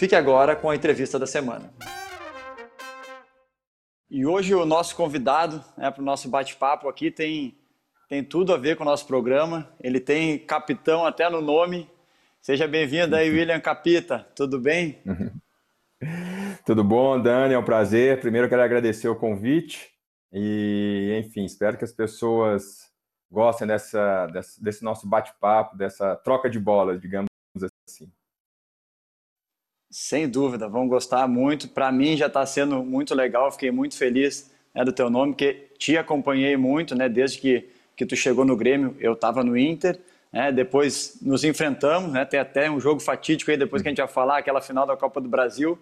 Fique agora com a entrevista da semana. E hoje o nosso convidado né, para o nosso bate-papo aqui tem, tem tudo a ver com o nosso programa. Ele tem capitão até no nome. Seja bem-vindo aí, William Capita. Tudo bem? Tudo bom, Dani? É um prazer. Primeiro eu quero agradecer o convite e, enfim, espero que as pessoas gostem dessa, desse, desse nosso bate-papo, dessa troca de bolas, digamos assim. Sem dúvida, vão gostar muito. Para mim já está sendo muito legal, fiquei muito feliz né, do teu nome, porque te acompanhei muito, né, desde que, que tu chegou no Grêmio, eu estava no Inter, né, depois nos enfrentamos, né, tem até um jogo fatídico aí, depois que a gente vai falar, aquela final da Copa do Brasil.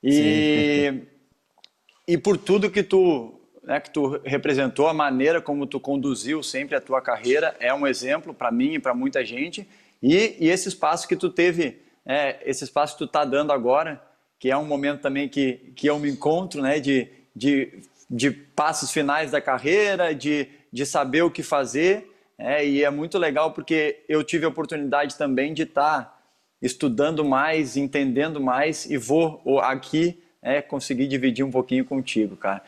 E, e por tudo que tu, né, que tu representou, a maneira como tu conduziu sempre a tua carreira, é um exemplo para mim e para muita gente. E, e esse espaço que tu teve é, esse espaço que tu está dando agora, que é um momento também que, que eu me encontro, né, de, de, de passos finais da carreira, de, de saber o que fazer, é, e é muito legal porque eu tive a oportunidade também de estar tá estudando mais, entendendo mais, e vou aqui é, conseguir dividir um pouquinho contigo, cara.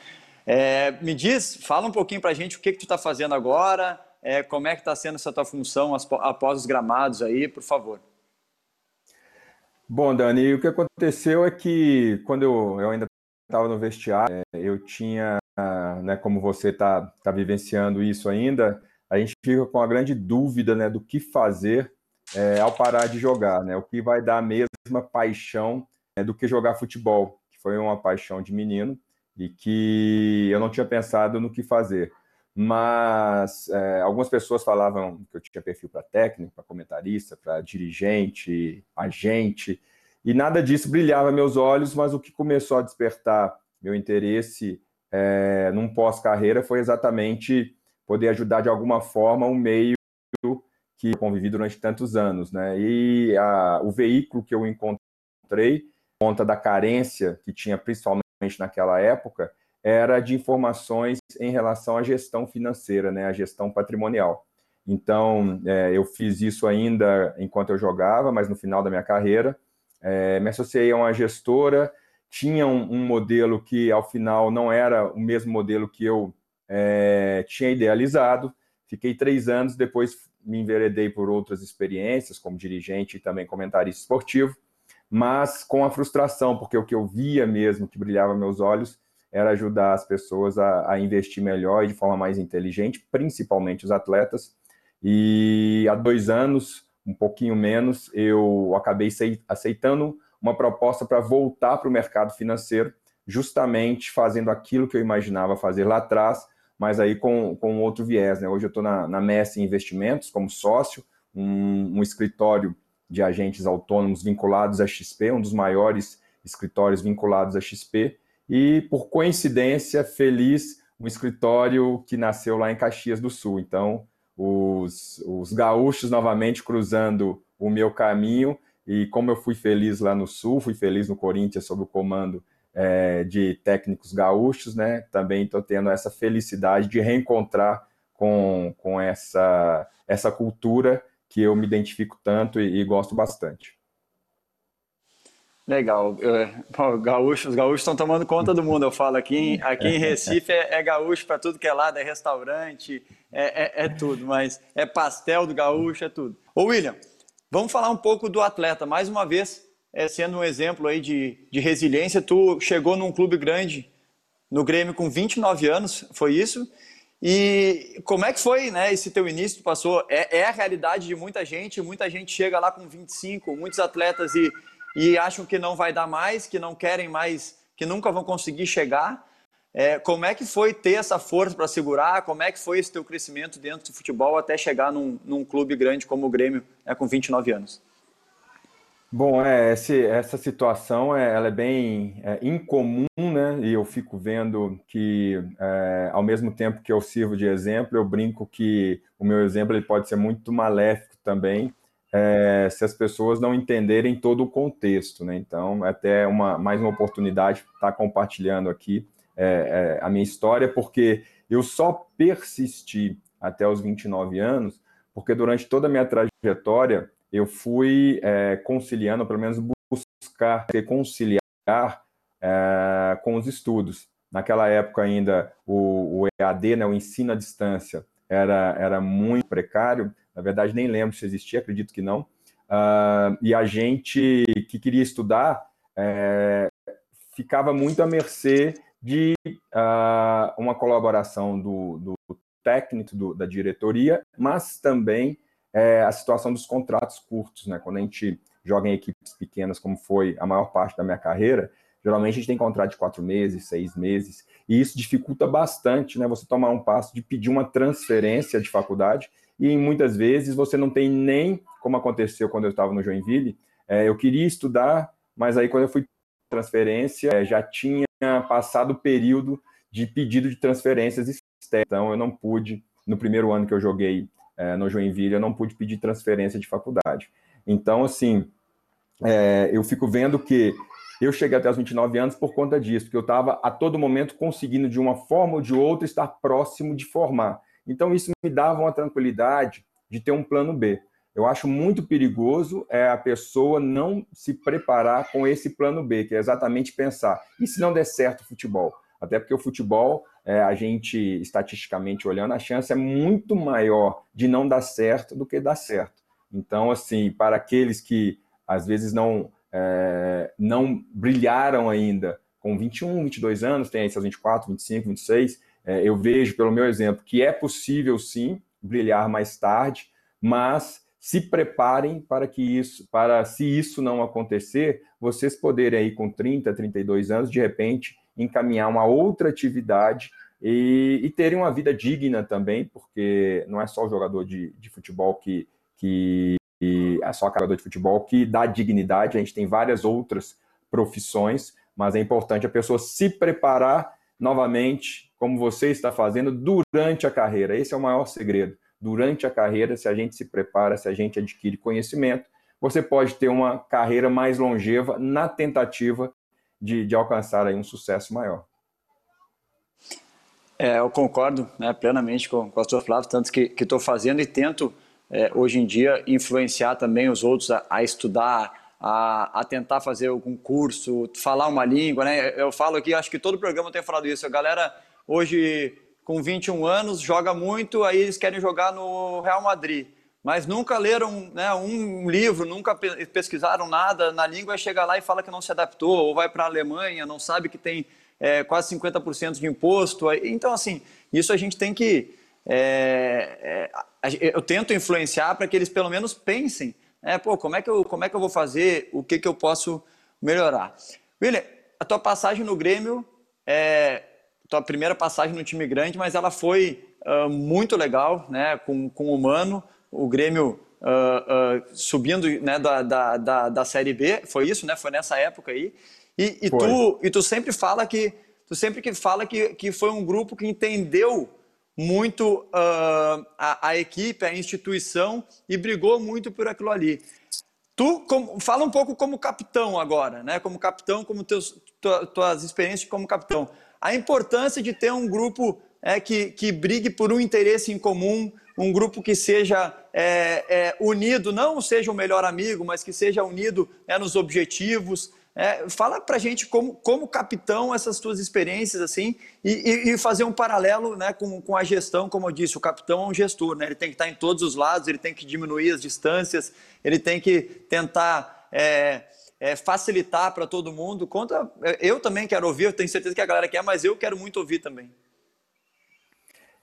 É, me diz, fala um pouquinho para a gente o que, que tu está fazendo agora, é, como é que está sendo essa tua função após os gramados aí, por favor. Bom, Dani, o que aconteceu é que quando eu, eu ainda estava no vestiário, é, eu tinha, né, como você está tá vivenciando isso ainda, a gente fica com a grande dúvida né, do que fazer é, ao parar de jogar, né? O que vai dar a mesma paixão né, do que jogar futebol, que foi uma paixão de menino e que eu não tinha pensado no que fazer mas é, algumas pessoas falavam que eu tinha perfil para técnico, para comentarista, para dirigente, agente, e nada disso brilhava meus olhos, mas o que começou a despertar meu interesse é, num pós-carreira foi exatamente poder ajudar de alguma forma um meio que eu convivi durante tantos anos, né? E a, o veículo que eu encontrei, conta da carência que tinha principalmente naquela época, era de informações em relação à gestão financeira, né, à gestão patrimonial. Então, é, eu fiz isso ainda enquanto eu jogava, mas no final da minha carreira, é, me associei a uma gestora, tinha um, um, modelo que, ao final, não era o mesmo modelo que eu é, tinha idealizado. Fiquei três anos, depois me enveredei por outras experiências, como dirigente e também comentarista esportivo, mas com a frustração, porque o que eu via mesmo, que brilhava meus olhos, era ajudar as pessoas a, a, investir melhor e de forma mais inteligente, principalmente os atletas. E há dois anos, um pouquinho menos, eu acabei aceitando uma proposta para voltar para o mercado financeiro, justamente fazendo aquilo que eu imaginava fazer lá atrás, mas aí com, com outro viés. Né? Hoje eu estou na, na Messi Investimentos como sócio, um, um escritório de agentes autônomos vinculados à XP, um dos maiores escritórios vinculados à XP, e, por coincidência, feliz, um escritório que nasceu lá em Caxias do Sul. Então, os, os gaúchos novamente cruzando o meu caminho, e como eu fui feliz lá no Sul, fui feliz no Corinthians sob o comando é, de técnicos gaúchos, né? Também estou tendo essa felicidade de reencontrar com, com essa, essa cultura que eu me identifico tanto e, e gosto bastante. Legal. Eu, gaúcho, os gaúchos estão tomando conta do mundo. Eu falo aqui, em, aqui em Recife é, é gaúcho para tudo que é lado, é restaurante, é, é, é, tudo, mas é pastel do gaúcho, é tudo. Ô William, vamos falar um pouco do atleta. Mais uma vez, é, sendo um exemplo aí de, de resiliência, tu chegou num clube grande, no Grêmio, com 29 anos, foi isso? E como é que foi né, esse teu início? Tu passou, é, é a realidade de muita gente, muita gente chega lá com 25, muitos atletas e e acham que não vai dar mais, que não querem mais, que nunca vão conseguir chegar. É, como é que foi ter essa força para segurar? Como é que foi esse teu crescimento dentro do futebol até chegar num, num clube grande como o Grêmio, né, com 29 anos? Bom, é, esse, essa situação é, ela é bem é, incomum, né? E eu fico vendo que, é, ao mesmo tempo que eu sirvo de exemplo, eu brinco que o meu exemplo ele pode ser muito maléfico também, é, se as pessoas não entenderem todo o contexto, né? Então, é até uma, mais uma oportunidade de estar compartilhando aqui é, a minha história, porque eu só persisti até os 29 anos, porque durante toda a minha trajetória eu fui é, conciliando, pelo menos buscar conciliar é, com os estudos. Naquela época ainda o, o, EAD, né, o ensino à distância, era, era muito precário. Na verdade, nem lembro se existia, acredito que não. Uh, e a gente que queria estudar é, ficava muito à mercê de uh, uma colaboração do, do técnico, do, da diretoria, mas também é a situação dos contratos curtos, né? Quando a gente joga em equipes pequenas, como foi a maior parte da minha carreira, geralmente a gente tem contrato de quatro meses, seis meses, e isso dificulta bastante, né? Você tomar um passo de pedir uma transferência de faculdade, e muitas vezes você não tem nem, como aconteceu quando eu estava no Joinville, é, eu queria estudar, mas aí quando eu fui transferência, é, já tinha passado o período de pedido de transferências externas, então eu não pude, no primeiro ano que eu joguei é, no Joinville, eu não pude pedir transferência de faculdade. Então, assim, eu fico vendo que eu cheguei até os 29 anos por conta disso, porque eu estava a todo momento conseguindo, de uma forma ou de outra, estar próximo de formar. Então, isso me dava uma tranquilidade de ter um plano B. Eu acho muito perigoso é a pessoa não se preparar com esse plano B, que é exatamente pensar, e se não der certo o futebol? Até porque o futebol é, a gente, estatisticamente olhando, a chance é muito maior de não dar certo do que dar certo. Então, assim, para aqueles que às vezes não, é, não brilharam ainda com 21, 22 anos, tem aí seus 24, 25, 26, é, eu vejo, pelo meu exemplo, que é possível sim brilhar mais tarde, mas se preparem para que isso, para se isso não acontecer, vocês poderem aí com 30, 32 anos, de repente, encaminhar uma outra atividade e, e terem uma vida digna também, porque não é só o jogador de, de futebol que, que é só jogador de futebol que dá dignidade, a gente tem várias outras profissões, mas é importante a pessoa se preparar novamente, como você está fazendo, durante a carreira. Esse é o maior segredo. Durante a carreira, se a gente se prepara, se a gente adquire conhecimento, você pode ter uma carreira mais longeva na tentativa de, de alcançar aí um sucesso maior. É, eu concordo né, plenamente com, com a Flávio, tanto que estou fazendo e tento, é, hoje em dia, influenciar também os outros a, a estudar, a, a, tentar fazer algum curso, falar uma língua. Né? Eu falo aqui, acho que todo programa tem falado isso. A galera, hoje, com 21 anos, joga muito, aí eles querem jogar no Real Madrid mas nunca leram né, um livro, nunca pesquisaram nada na língua, chega lá e fala que não se adaptou, ou vai para a Alemanha, não sabe que tem é, quase 50% de imposto. Então, assim, isso a gente tem que. É, é, eu tento influenciar para que eles pelo menos pensem, né, pô, como é, que eu, como é que eu vou fazer, o que, que eu posso melhorar. William, a tua passagem no Grêmio, é, tua primeira passagem no time grande, mas ela foi uh, muito legal, né, com, com o Mano o Grêmio uh, uh, subindo né, da, da, da, da, Série B, foi isso, né? Foi nessa época aí. E, e tu, e tu sempre fala que tu sempre que fala que, que foi um grupo que entendeu muito a, a, equipe, a instituição e brigou muito por aquilo ali. Tu como, fala um pouco como capitão agora, né? Como capitão, como teus, tuas experiências como capitão. A importância de ter um grupo é, que, que brigue por um interesse em comum, um grupo que seja é, é, unido, não seja o melhor amigo, mas que seja unido é, nos objetivos. É, fala para gente como, como capitão essas tuas experiências assim e, e, e, fazer um paralelo né, com, com a gestão, como eu disse, o capitão é um gestor, né? ele tem que estar em todos os lados, ele tem que diminuir as distâncias, ele tem que tentar é, é, facilitar para todo mundo. Conta, eu também quero ouvir, eu tenho certeza que a galera quer, mas eu quero muito ouvir também.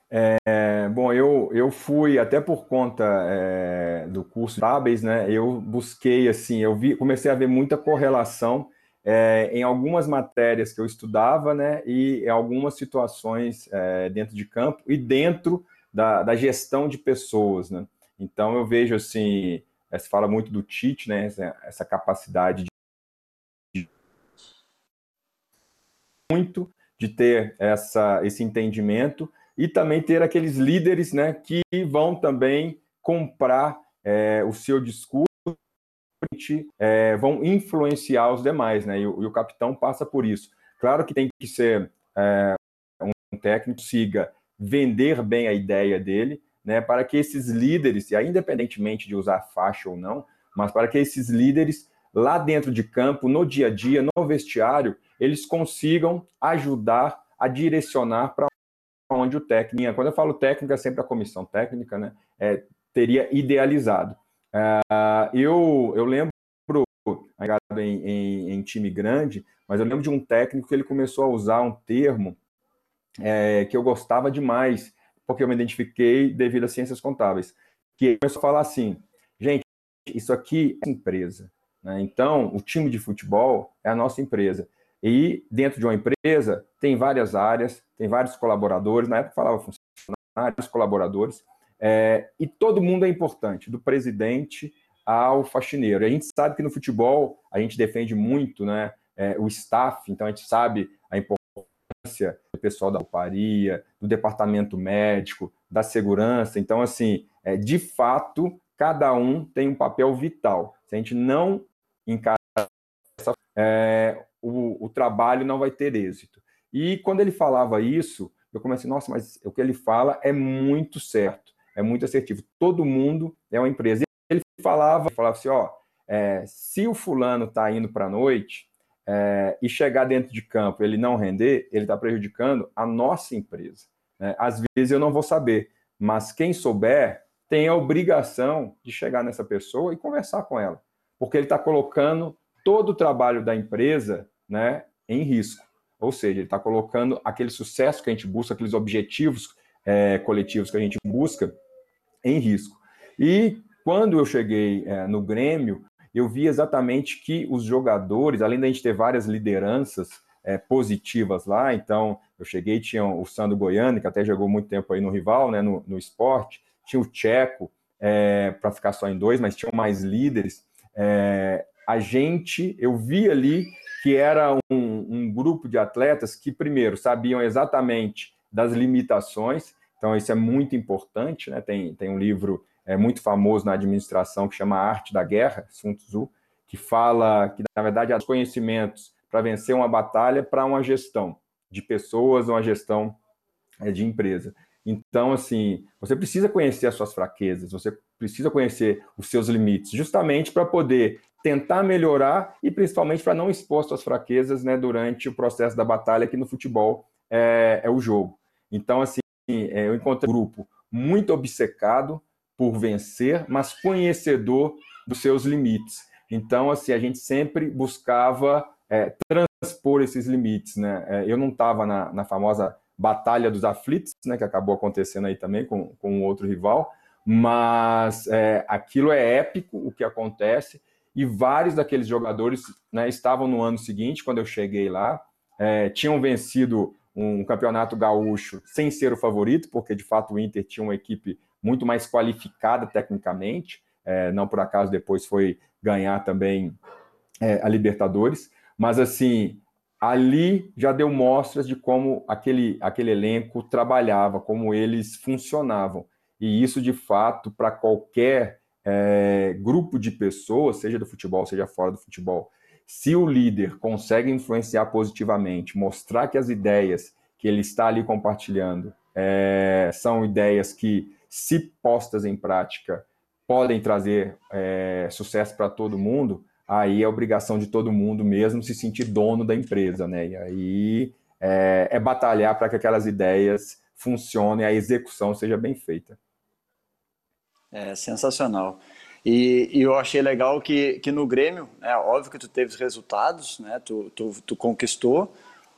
É, bom, eu, eu fui até por conta é, do curso Tábeis, né? Eu busquei assim, eu vi, comecei a ver muita correlação é, em algumas matérias que eu estudava, né? E em algumas situações é, dentro de campo e dentro da, da gestão de pessoas, né? Então eu vejo assim é, se fala muito do Tite, né? Essa, capacidade de muito de ter essa, esse entendimento e também ter aqueles líderes, né, que vão também comprar é, o seu discurso, é, vão influenciar os demais, né? E o, e o, capitão passa por isso. Claro que tem que ser é, um técnico siga vender bem a ideia dele, né, para que esses líderes, e independentemente de usar faixa ou não, mas para que esses líderes lá dentro de campo, no dia a dia, no vestiário, eles consigam ajudar a direcionar para onde o técnico, quando eu falo técnica, é sempre a comissão técnica, né, é, teria idealizado. Uh, eu, eu lembro em, em, em, time grande, mas eu lembro de um técnico que ele começou a usar um termo é, que eu gostava demais, porque eu me identifiquei devido às ciências contábeis, que começou a falar assim, gente, isso aqui é empresa. Né? Então, o time de futebol é a nossa empresa. E dentro de uma empresa tem várias áreas, tem vários colaboradores, na época falava funcionários, colaboradores, é, e todo mundo é importante, do presidente ao faxineiro. E a gente sabe que no futebol a gente defende muito né, é, o staff, então a gente sabe a importância do pessoal da rouparia, do departamento médico, da segurança. Então, assim, é, de fato, cada um tem um papel vital. Se a gente não encarar essa, é, o, o trabalho não vai ter êxito. E quando ele falava isso, eu comecei, nossa, mas o que ele fala é muito certo, é muito assertivo. Todo mundo é uma empresa. Ele falava, falava assim, ó, é, se o fulano está indo para a noite é, e chegar dentro de campo ele não render, ele está prejudicando a nossa empresa. Né? Às vezes eu não vou saber, mas quem souber tem a obrigação de chegar nessa pessoa e conversar com ela, porque ele está colocando todo o trabalho da empresa né, em risco. Ou seja, ele está colocando aquele sucesso que a gente busca, aqueles objetivos é, coletivos que a gente busca em risco. E quando eu cheguei é, no Grêmio, eu vi exatamente que os jogadores, além da gente ter várias lideranças é, positivas lá, então eu cheguei, tinha o Sandro Goiano, que até jogou muito tempo aí no rival, né, no, no esporte, tinha o Tcheco, é, para ficar só em dois, mas tinham mais líderes. É, a gente, eu vi ali que era um, um grupo de atletas que, primeiro, sabiam exatamente das limitações, então isso é muito importante, né? Tem, tem um livro é, muito famoso na administração que chama Arte da Guerra, Sun Tzu, que fala que, na verdade, há conhecimentos para vencer uma batalha para uma gestão de pessoas, uma gestão é, de empresa. Então, assim, você precisa conhecer as suas fraquezas, você precisa conhecer os seus limites, justamente para poder tentar melhorar e principalmente para não expor suas fraquezas né, durante o processo da batalha, que no futebol é, é o jogo. Então, assim, é, eu encontrei um grupo muito obcecado por vencer, mas conhecedor dos seus limites. Então, assim, a gente sempre buscava é, transpor esses limites, né? É, eu não estava na, na famosa Batalha dos Aflitos, né, que acabou acontecendo aí também com, com outro rival, mas é, aquilo é épico o que acontece, e vários daqueles jogadores né, estavam no ano seguinte, quando eu cheguei lá, é, tinham vencido um campeonato gaúcho sem ser o favorito, porque de fato o Inter tinha uma equipe muito mais qualificada tecnicamente, é, não por acaso depois foi ganhar também é, a Libertadores, mas assim, ali já deu mostras de como aquele, aquele elenco trabalhava, como eles funcionavam. E isso, de fato, para qualquer é, grupo de pessoas, seja do futebol, seja fora do futebol, se o líder consegue influenciar positivamente, mostrar que as ideias que ele está ali compartilhando é, são ideias que, se postas em prática, podem trazer é, sucesso para todo mundo, aí é obrigação de todo mundo mesmo se sentir dono da empresa, né? E aí é, é batalhar para que aquelas ideias funcionem, a execução seja bem feita. É sensacional. E, e, eu achei legal que, que no Grêmio, é óbvio que tu teve resultados, né? Tu, tu, tu conquistou,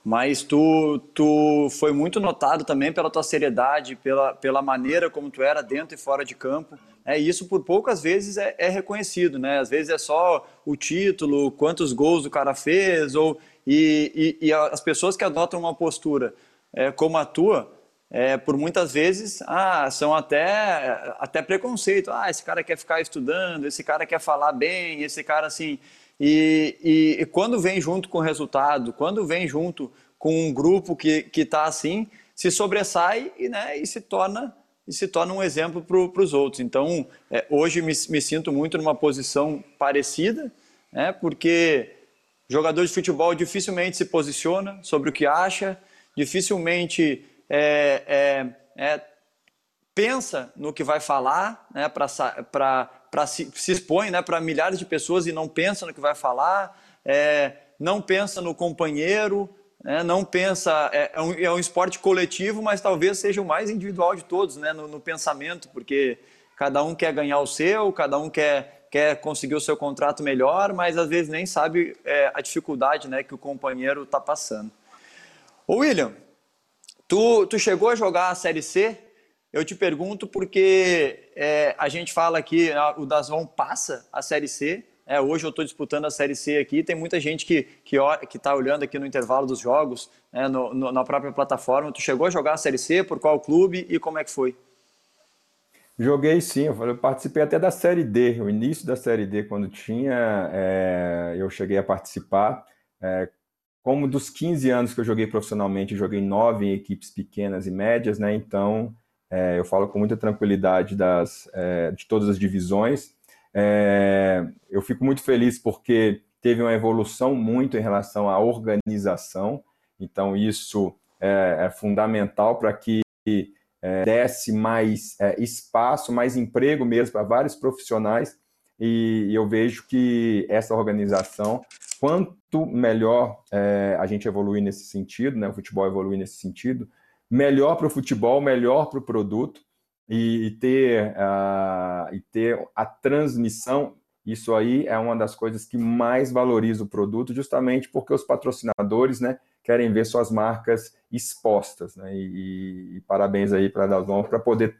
mas tu, tu foi muito notado também pela tua seriedade, pela, pela maneira como tu era dentro e fora de campo. É, isso por poucas vezes é, é, reconhecido, né? Às vezes é só o título, quantos gols o cara fez, ou, e, e, e as pessoas que adotam uma postura é, como a tua, é, por muitas vezes, ah, são até, até preconceito. Ah, esse cara quer ficar estudando, esse cara quer falar bem, esse cara assim. E, e, e quando vem junto com o resultado, quando vem junto com um grupo que está assim, se sobressai e, né, e se torna e se torna um exemplo para os outros. Então, é, hoje me, me, sinto muito numa posição parecida, né, porque jogador de futebol dificilmente se posiciona sobre o que acha, dificilmente é, é, é pensa no que vai falar, né, para se, se expõe né, para milhares de pessoas e não pensa no que vai falar, é, não pensa no companheiro, né, não pensa. É, é, um, é um esporte coletivo, mas talvez seja o mais individual de todos né, no, no pensamento, porque cada um quer ganhar o seu, cada um quer, quer conseguir o seu contrato melhor, mas às vezes nem sabe é, a dificuldade né, que o companheiro está passando. Ô William, tu, tu chegou a jogar a Série C? Eu te pergunto porque é, a gente fala aqui, o Dazon passa a Série C, é, hoje eu estou disputando a Série C aqui, tem muita gente que está que, que olhando aqui no intervalo dos jogos, né, no, no, na própria plataforma. Tu chegou a jogar a Série C, por qual clube e como é que foi? Joguei sim, eu participei até da Série D, o início da Série D, quando tinha, é, eu cheguei a participar. É, como dos 15 anos que eu joguei profissionalmente, eu joguei nove em equipes pequenas e médias, né? Então, é, eu falo com muita tranquilidade das, é, de todas as divisões. É, eu fico muito feliz porque teve uma evolução muito em relação à organização, então isso é, é fundamental para que é, desse mais é, espaço, mais emprego mesmo para vários profissionais, e, e, eu vejo que essa organização, quanto melhor a gente evoluir nesse sentido, né, o futebol evoluir nesse sentido, melhor para o futebol, melhor para o produto, e, ter, uh, e ter a transmissão, isso aí é uma das coisas que mais valoriza o produto, justamente porque os patrocinadores né, querem ver suas marcas expostas. Né? E, e parabéns aí para a Dazon para poder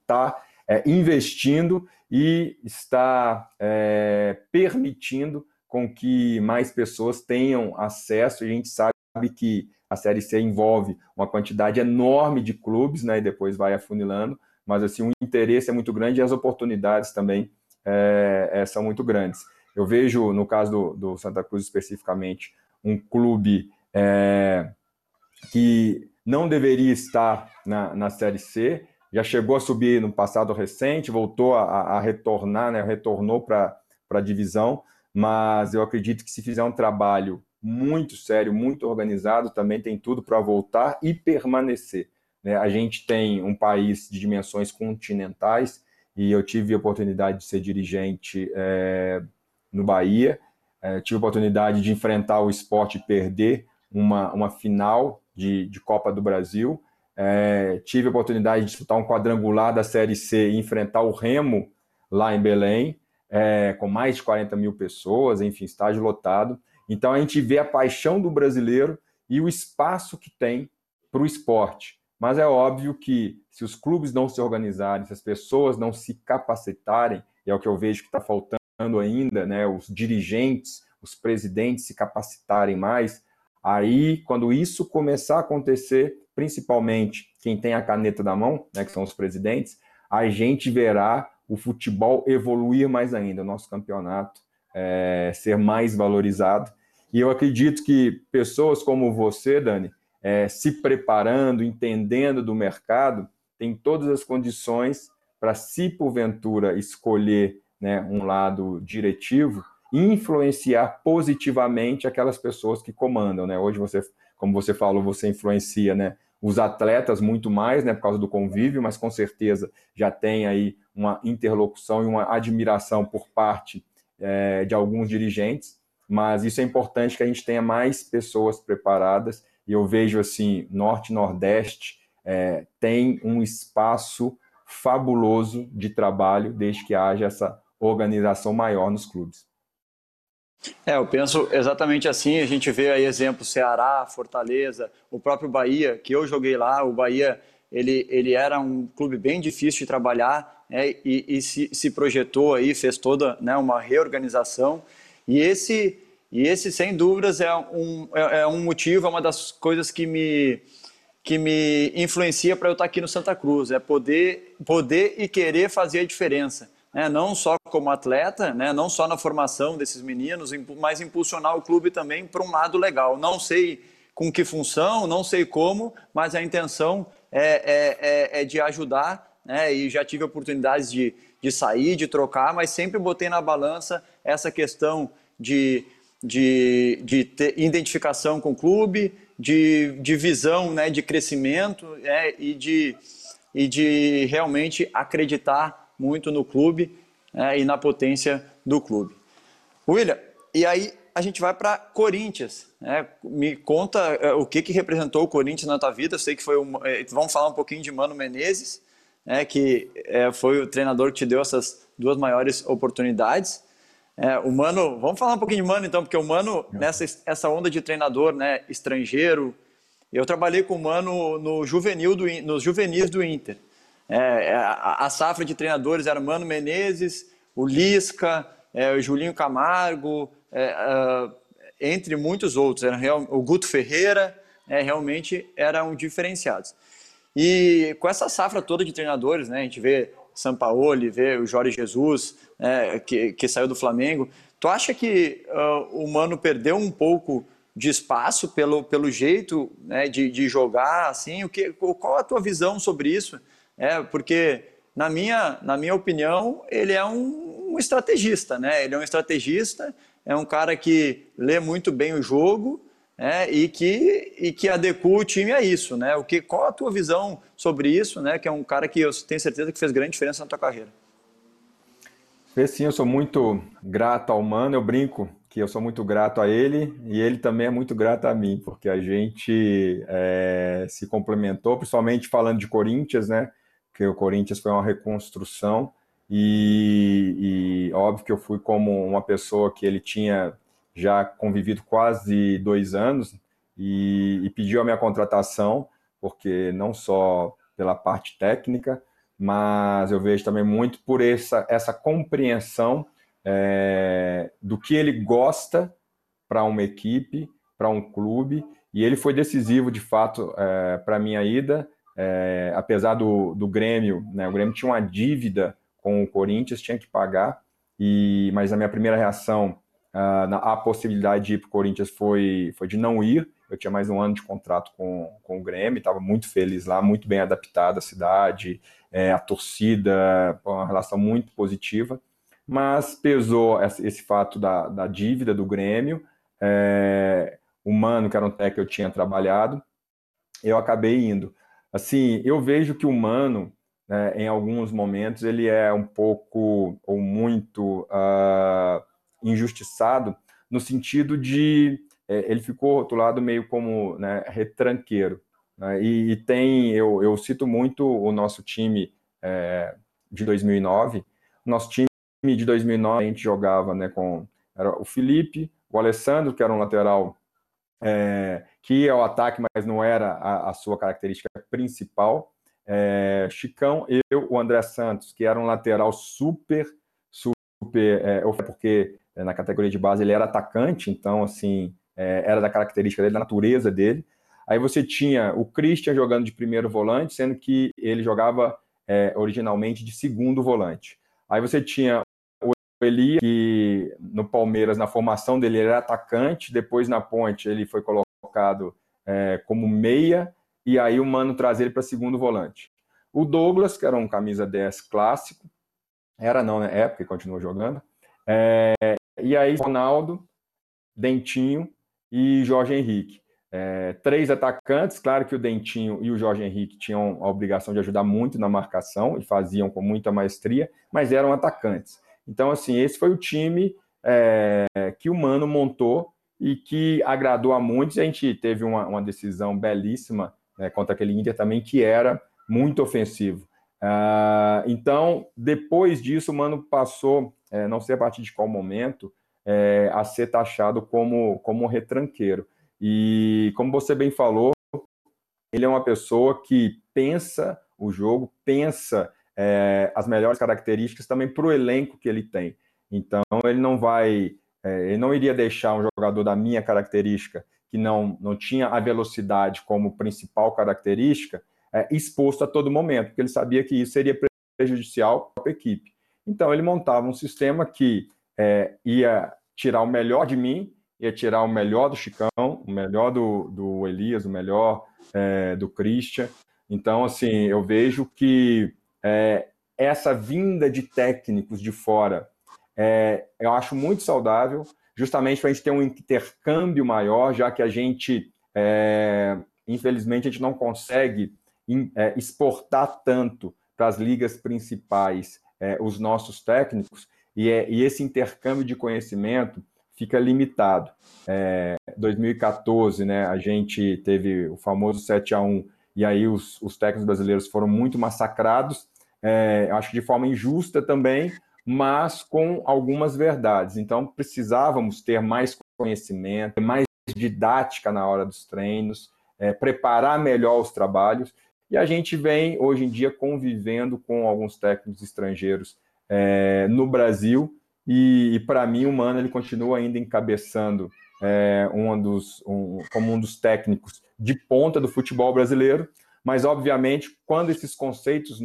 estar é, investindo e estar é, permitindo com que mais pessoas tenham acesso. E a gente sabe que a Série C envolve uma quantidade enorme de clubes, né, e depois vai afunilando, mas assim o interesse é muito grande e as oportunidades também é, é, são muito grandes. Eu vejo, no caso do, do Santa Cruz especificamente, um clube é, que não deveria estar na, na Série C, já chegou a subir no passado recente, voltou a, a retornar, né, retornou para a divisão, mas eu acredito que se fizer um trabalho muito sério, muito organizado, também tem tudo para voltar e permanecer. Né? A gente tem um país de dimensões continentais e eu tive a oportunidade de ser dirigente é, no Bahia, é, tive a oportunidade de enfrentar o esporte e perder uma, uma final de, de Copa do Brasil, é, tive a oportunidade de disputar um quadrangular da Série C e enfrentar o Remo lá em Belém, com mais de 40 mil pessoas, enfim, estádio lotado. Então a gente vê a paixão do brasileiro e o espaço que tem para o esporte. Mas é óbvio que se os clubes não se organizarem, se as pessoas não se capacitarem, e é o que eu vejo que está faltando ainda, né, os dirigentes, os presidentes se capacitarem mais, aí quando isso começar a acontecer, principalmente quem tem a caneta na mão, né, que são os presidentes, a gente verá o futebol evoluir mais ainda, o nosso campeonato é, ser mais valorizado. E eu acredito que pessoas como você, Dani, é, se preparando, entendendo do mercado, tem todas as condições para, se porventura escolher né, um lado diretivo, influenciar positivamente aquelas pessoas que comandam. Né? Hoje, você, como você falou, você influencia né, os atletas muito mais, né, por causa do convívio, mas com certeza já tem aí uma interlocução e uma admiração por parte é, de alguns dirigentes. Mas isso é importante que a gente tenha mais pessoas preparadas e eu vejo assim, Norte e Nordeste é, tem um espaço fabuloso de trabalho desde que haja essa organização maior nos clubes. É, eu penso exatamente assim. A gente vê aí exemplo Ceará, Fortaleza, o próprio Bahia, que eu joguei lá. O Bahia ele, ele era um clube bem difícil de trabalhar né, e, e se, se projetou aí, fez toda né, uma reorganização. E esse e esse, sem dúvidas, é um, é, é um motivo, é uma das coisas que me, que me influencia para eu estar aqui no Santa Cruz, é poder, poder e querer fazer a diferença. Né? Não só como atleta, né? não só na formação desses meninos, mas impulsionar o clube também para um lado legal. Não sei com que função, não sei como, mas a intenção é, é, é, é de ajudar, né? e já tive oportunidades de, de sair, de trocar, mas sempre botei na balança essa questão de, de, de ter identificação com o clube, de, de visão né, de crescimento é, e, de, e de realmente acreditar muito no clube é, e na potência do clube. William, e aí a gente vai para Corinthians. Né? Me conta é, o que, que representou o Corinthians na tua vida. Eu sei que foi é, vamos falar um pouquinho de Mano Menezes, né, que é, foi o treinador que te deu essas duas maiores oportunidades. É, o Mano, vamos falar um pouquinho de Mano então, porque o Mano, nessa essa onda de treinador né, estrangeiro, eu trabalhei com o Mano no juvenil do, nos juvenis do Inter. É, é, a, a, safra de treinadores era Mano Menezes, o Lisca, é, o Julinho Camargo, é, entre muitos outros. Era real, o Guto Ferreira, é, realmente eram diferenciados. E com essa safra toda de treinadores, né, a gente vê Sampaoli, vê o Jorge Jesus, né, que, que saiu do Flamengo. Tu acha que uh, o Mano perdeu um pouco de espaço pelo, pelo jeito né, de, de jogar? Assim, o que, qual a tua visão sobre isso? É, porque, na minha, na minha opinião, ele é um, um estrategista. Né? Ele é um estrategista, é um cara que lê muito bem o jogo é, e, que, e que adequa o time a isso, né? O que, qual a tua visão sobre isso, né? Que é um cara que eu tenho certeza que fez grande diferença na tua carreira. Fez sim, eu sou muito grato ao Mano, eu brinco que eu sou muito grato a ele e ele também é muito grato a mim, porque a gente é, se complementou, principalmente falando de Corinthians, né? Que o Corinthians foi uma reconstrução e, e óbvio que eu fui como uma pessoa que ele tinha já convivido quase dois anos e, e pediu a minha contratação, porque não só pela parte técnica, mas eu vejo também muito por essa, essa compreensão é, do que ele gosta para uma equipe, para um clube, e ele foi decisivo, de fato, é, para a minha ida, é, apesar do, do Grêmio, né, o Grêmio tinha uma dívida com o Corinthians, tinha que pagar, e mas a minha primeira reação Uh, a possibilidade de ir para o Corinthians foi, foi de não ir. Eu tinha mais um ano de contrato com, com o Grêmio, estava muito feliz lá, muito bem adaptado à cidade, é, a torcida, uma relação muito positiva. Mas pesou esse fato da, da dívida do Grêmio, é, o Mano, que era um técnico que eu tinha trabalhado, eu acabei indo. Assim, eu vejo que o Mano, né, em alguns momentos, ele é um pouco ou muito. Uh, injustiçado no sentido de é, ele ficou rotulado meio como né, retranqueiro. Né? E, e, tem, eu, eu, cito muito o nosso time é, de 2009. Nosso time de 2009 a gente jogava né, com era o Felipe, o Alessandro, que era um lateral é, que ia ao ataque, mas não era a, a sua característica principal. É, Chicão, eu, o André Santos, que era um lateral super, super, é, porque é, na categoria de base ele era atacante, então assim é, era da característica dele, da natureza dele. Aí você tinha o Christian jogando de primeiro volante, sendo que ele jogava é, originalmente de segundo volante. Aí você tinha o Elias, que no Palmeiras, na formação dele, ele era atacante, depois na ponte ele foi colocado é, como meia, e aí o Mano traz ele para segundo volante. O Douglas, que era um camisa 10 clássico, era não, né? É, porque continua jogando. É, e aí, Ronaldo, Dentinho e Jorge Henrique. É, três atacantes, claro que o Dentinho e o Jorge Henrique tinham a obrigação de ajudar muito na marcação e faziam com muita maestria, mas eram atacantes. Então, assim, esse foi o time é, que o Mano montou e que agradou a muitos. A gente teve uma, uma decisão belíssima né, contra aquele Inter também, que era muito ofensivo. Uh, então, depois disso, o Mano passou é, não sei a partir de qual momento, é, a ser taxado como, como um retranqueiro. E, como você bem falou, ele é uma pessoa que pensa o jogo, pensa é, as melhores características também para o elenco que ele tem. Então, ele não vai é, ele não iria deixar um jogador da minha característica, que não, não tinha a velocidade como principal característica, é, exposto a todo momento, porque ele sabia que isso seria prejudicial para a equipe. Então, ele montava um sistema que é, ia tirar o melhor de mim, ia tirar o melhor do Chicão, o melhor do, do Elias, o melhor é, do Christian. Então, assim, eu vejo que é, essa vinda de técnicos de fora é, eu acho muito saudável, justamente para a gente ter um intercâmbio maior, já que a gente, é, infelizmente, a gente não consegue exportar tanto para as ligas principais é, os nossos técnicos, e, é, e, esse intercâmbio de conhecimento fica limitado. É, 2014, né, a gente teve o famoso 7 a 1 e aí os, os técnicos brasileiros foram muito massacrados, é, acho que de forma injusta também, mas com algumas verdades. Então, precisávamos ter mais conhecimento, mais didática na hora dos treinos, é, preparar melhor os trabalhos. E a gente vem, hoje em dia, convivendo com alguns técnicos estrangeiros é, no Brasil. E, e para mim, o Mano ele continua ainda encabeçando é, um dos, um, como um dos técnicos de ponta do futebol brasileiro. Mas, obviamente, quando esses conceitos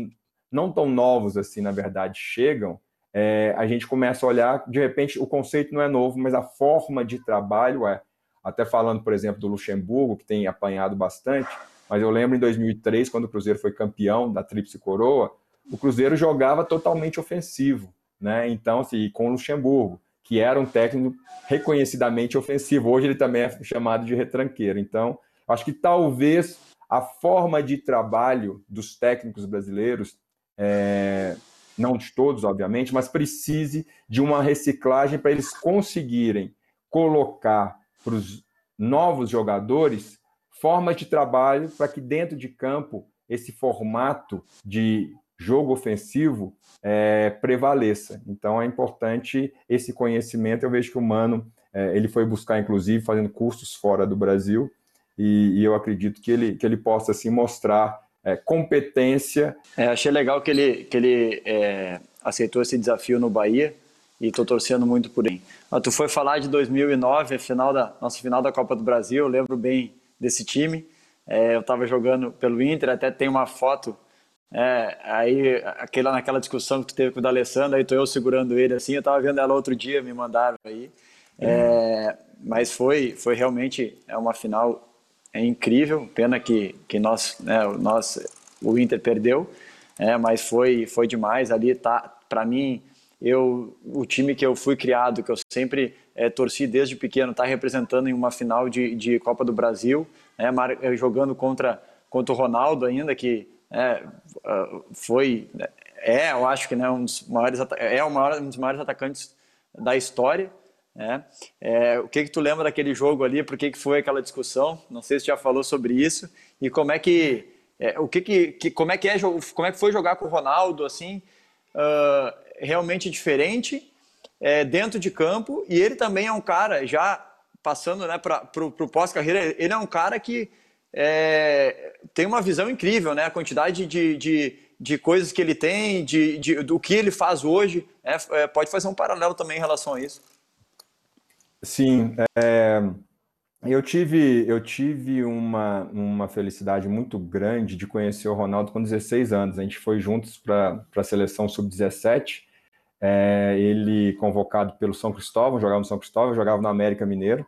não tão novos assim, na verdade, chegam, é, a gente começa a olhar, de repente, o conceito não é novo, mas a forma de trabalho é. Até falando, por exemplo, do Luxemburgo, que tem apanhado bastante, mas eu lembro em 2003, quando o Cruzeiro foi campeão da Tríplice Coroa, o Cruzeiro jogava totalmente ofensivo, né? Então, assim, com o Luxemburgo, que era um técnico reconhecidamente ofensivo. Hoje ele também é chamado de retranqueiro. Então, acho que talvez a forma de trabalho dos técnicos brasileiros é, não de todos, obviamente, mas precise de uma reciclagem para eles conseguirem colocar para os novos jogadores formas de trabalho para que dentro de campo esse formato de jogo ofensivo é, prevaleça. Então é importante esse conhecimento. Eu vejo que o Mano é, ele foi buscar, inclusive, fazendo cursos fora do Brasil, e, e eu acredito que ele, que ele possa assim, mostrar é, competência. É, achei legal que ele, que ele é, aceitou esse desafio no Bahia e estou torcendo muito por ele. Ah, tu foi falar de 2009, a final da nossa final da Copa do Brasil, eu lembro bem desse time. É, eu estava jogando pelo Inter, até tem uma foto. É, aí aquela naquela discussão que tu teve com o D'Alessandro, aí tô eu segurando ele assim, eu estava vendo ela outro dia, me mandaram aí. É, mas foi foi realmente é uma final é incrível. Pena que, que nós, né, nós, o Inter perdeu, é, mas foi, foi demais. Ali tá, para mim, eu, o time que eu fui criado, que eu sempre é, torci desde pequeno, está representando em uma final de, de Copa do Brasil, né, jogando contra, contra o Ronaldo ainda, que é, foi, é, eu acho que né, um dos maiores, é o maior, um dos maiores atacantes da história. É, é, o que que tu lembra daquele jogo ali? Por que que foi aquela discussão? Não sei se já falou sobre isso e como é que é, o que que, como é que é como é que foi jogar com o Ronaldo assim uh, realmente diferente é, dentro de campo. E ele também é um cara já passando né para o pós carreira ele é um cara que é, tem uma visão incrível né? A quantidade de, de, de coisas que ele tem de, de do que ele faz hoje é, é, pode fazer um paralelo também em relação a isso. Sim, é, eu tive, eu tive uma, uma felicidade muito grande de conhecer o Ronaldo com 16 anos. A gente foi juntos para a seleção sub-17. É, ele convocado pelo São Cristóvão, jogava no São Cristóvão, jogava no América Mineiro.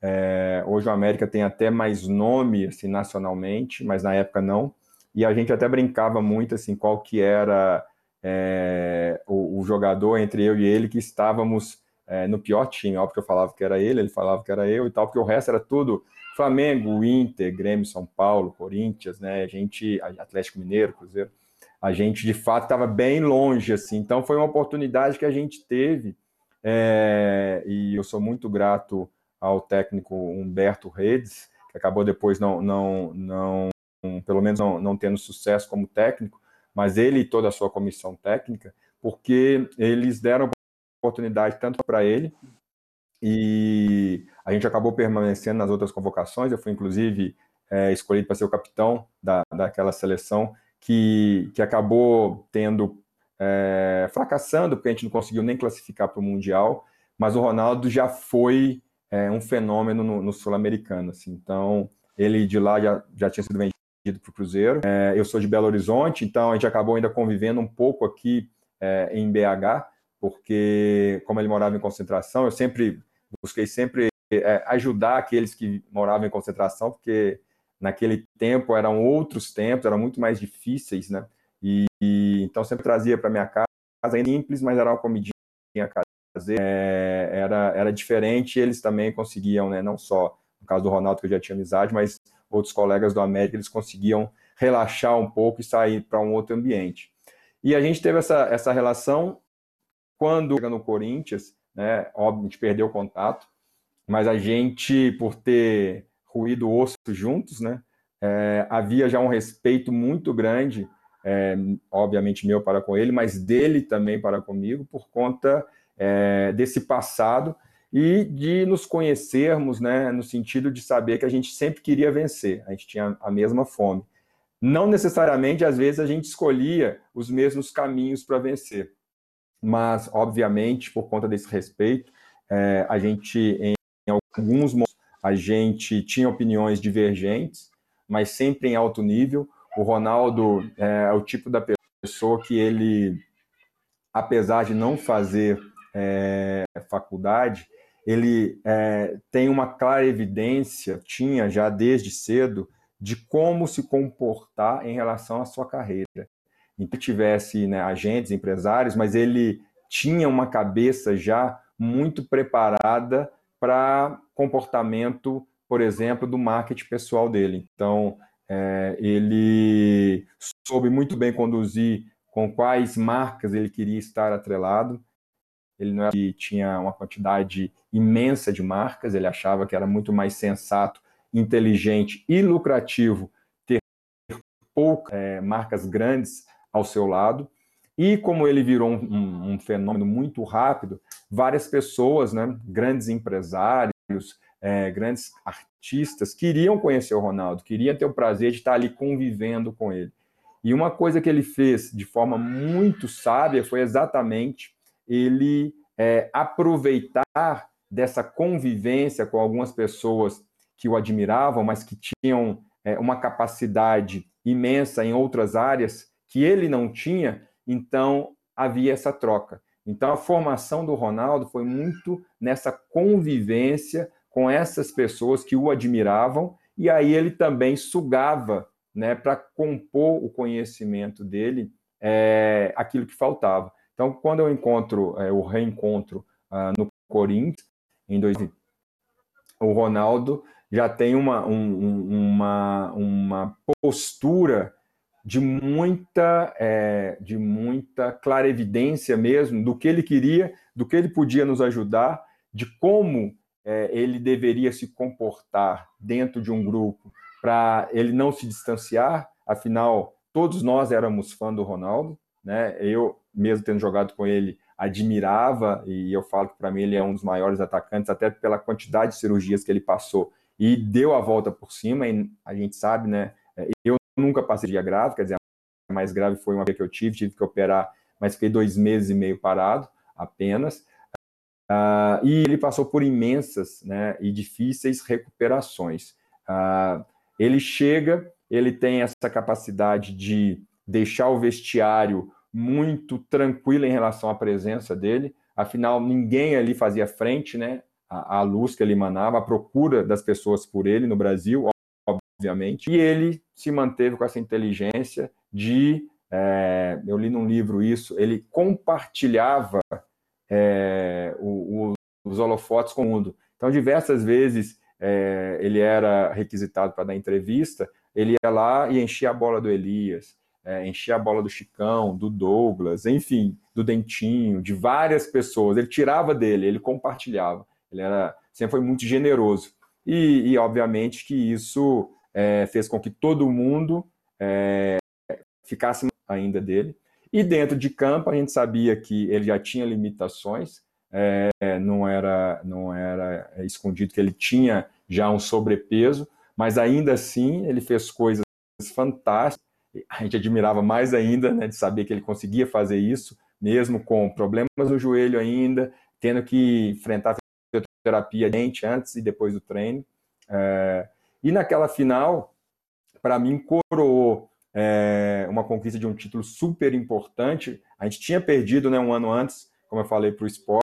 É, hoje o América tem até mais nome assim, nacionalmente, mas na época não. E a gente até brincava muito assim qual que era é, o, o jogador entre eu e ele que estávamos é, no pior time. Óbvio que eu falava que era ele, ele falava que era eu e tal, porque o resto era tudo Flamengo, Inter, Grêmio, São Paulo, Corinthians, né? A gente, Atlético Mineiro, Cruzeiro. A gente de fato estava bem longe, assim. Então foi uma oportunidade que a gente teve é, e eu sou muito grato ao técnico Humberto Redes, que acabou depois não, não, não pelo menos não, não tendo sucesso como técnico, mas ele e toda a sua comissão técnica, porque eles deram oportunidade tanto para ele e a gente acabou permanecendo nas outras convocações. Eu fui, inclusive, é, escolhido para ser o capitão da, daquela seleção que, que acabou tendo é, fracassando, porque a gente não conseguiu nem classificar para o Mundial, mas o Ronaldo já foi é, um fenômeno no, no Sul-Americano. Assim. Então, ele de lá já, já tinha sido vendido para o Cruzeiro. É, eu sou de Belo Horizonte, então a gente acabou ainda convivendo um pouco aqui é, em BH, porque como ele morava em concentração, eu sempre busquei sempre é, ajudar aqueles que moravam em concentração, porque naquele tempo eram outros tempos, eram muito mais difíceis, né? E, e então sempre trazia para minha casa, simples, mas era uma comidinha caseira, é, era, era diferente, eles também conseguiam, né? Não só no caso do Ronaldo, que eu já tinha amizade, mas outros colegas do América, eles conseguiam relaxar um pouco e sair para um outro ambiente. E a gente teve essa, essa relação quando no Corinthians, né? Óbvio, a gente perdeu o contato, mas a gente, por ter ruído osso juntos, né? É, havia já um respeito muito grande, é, obviamente meu para com ele, mas dele também para comigo, por conta é, desse passado e de nos conhecermos, né, no sentido de saber que a gente sempre queria vencer, a gente tinha a mesma fome. Não necessariamente, às vezes, a gente escolhia os mesmos caminhos para vencer, mas, obviamente, por conta desse respeito, é, a gente, em alguns momentos, a gente tinha opiniões divergentes, mas sempre em alto nível. O Ronaldo é, é o tipo da pessoa que ele, apesar de não fazer é, faculdade, ele é, tem uma clara evidência, tinha já desde cedo, de como se comportar em relação à sua carreira. Então, tivesse né, agentes, empresários, mas ele tinha uma cabeça já muito preparada para comportamento, por exemplo, do marketing pessoal dele. Então, é, ele soube muito bem conduzir com quais marcas ele queria estar atrelado. Ele não era, tinha uma quantidade imensa de marcas, ele achava que era muito mais sensato, inteligente e lucrativo ter poucas é, marcas grandes ao seu lado. E como ele virou um, um, um fenômeno muito rápido, várias pessoas, né, grandes empresários, é, grandes artistas, queriam conhecer o Ronaldo, queriam ter o prazer de estar ali convivendo com ele. E uma coisa que ele fez de forma muito sábia foi exatamente ele é, aproveitar dessa convivência com algumas pessoas que o admiravam, mas que tinham é, uma capacidade imensa em outras áreas que ele não tinha, então havia essa troca. Então a formação do Ronaldo foi muito nessa convivência com essas pessoas que o admiravam e aí ele também sugava, né, para compor o conhecimento dele é, aquilo que faltava. Então quando eu encontro, é, o reencontro ah, no Corinthians em 2000, o Ronaldo já tem uma, um, uma, uma postura de muita, é, de muita clarevidência mesmo do que ele queria, do que ele podia nos ajudar, de como é, ele deveria se comportar dentro de um grupo para ele não se distanciar. Afinal, todos nós éramos fã do Ronaldo, né? Eu mesmo tendo jogado com ele admirava e eu falo que para mim ele é um dos maiores atacantes até pela quantidade de cirurgias que ele passou e deu a volta por cima. E a gente sabe, né? Eu nunca passei dia grave, quer dizer, a mais grave foi uma vez que eu tive, tive que operar, mas fiquei dois meses e meio parado apenas. Uh, e ele passou por imensas né, e difíceis recuperações. Uh, ele chega, ele tem essa capacidade de deixar o vestiário muito tranquilo em relação à presença dele, afinal, ninguém ali fazia frente né, à, à luz que ele emanava, a procura das pessoas por ele no Brasil, obviamente, e ele se manteve com essa inteligência de, é, eu li num livro isso, ele compartilhava é, o, o, os holofotes com o mundo. Então, diversas vezes é, ele era requisitado para dar entrevista, ele ia lá e enchia a bola do Elias, é, enchia a bola do Chicão, do Douglas, enfim, do Dentinho, de várias pessoas. Ele tirava dele, ele compartilhava. Ele era sempre foi muito generoso. E, e obviamente que isso é, fez com que todo mundo é, ficasse ainda dele. E dentro de campo a gente sabia que ele já tinha limitações, é, não era não era escondido que ele tinha já um sobrepeso, mas ainda assim ele fez coisas fantásticas. A gente admirava mais ainda né, de saber que ele conseguia fazer isso, mesmo com problemas no joelho ainda, tendo que enfrentar a fisioterapia antes e depois do treino. É, e naquela final, para mim, coroou é, uma conquista de um título super importante. A gente tinha perdido né, um ano antes, como eu falei, para o esporte,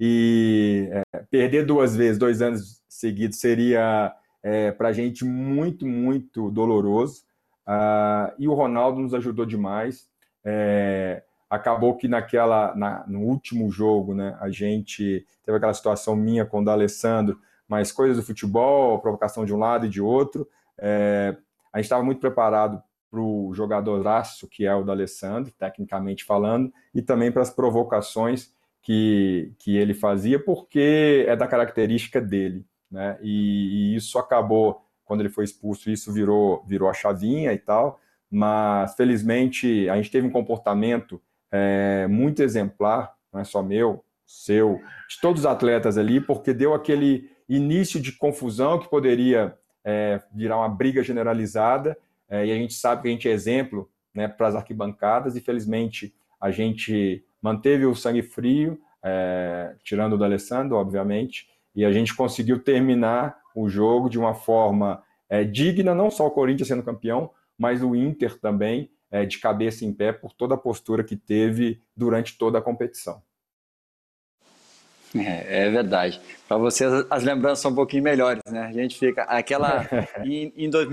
e é, perder duas vezes, dois anos seguidos, seria é, para a gente muito, muito doloroso. Uh, e o Ronaldo nos ajudou demais. É, acabou que naquela, na, no último jogo, né, a gente teve aquela situação minha com o D'Alessandro, mas coisas do futebol, provocação de um lado e de outro. É, a gente estava muito preparado para o jogadoraço que é o D'Alessandro, tecnicamente falando, e também para as provocações que, que ele fazia, porque é da característica dele. Né? E, e isso acabou, quando ele foi expulso, isso virou, virou a chavinha e tal, mas felizmente a gente teve um comportamento é, muito exemplar, não é só meu, seu, de todos os atletas ali, porque deu aquele início de confusão que poderia é, virar uma briga generalizada, é, e a gente sabe que a gente é exemplo né, para as arquibancadas, e felizmente a gente manteve o sangue frio, é, tirando o do Alessandro, obviamente, e a gente conseguiu terminar o jogo de uma forma é, digna, não só o Corinthians sendo campeão, mas o Inter também, é, de cabeça em pé, por toda a postura que teve durante toda a competição. É, é verdade. Para vocês as lembranças são um pouquinho melhores, né? A gente fica aquela em, em, dois,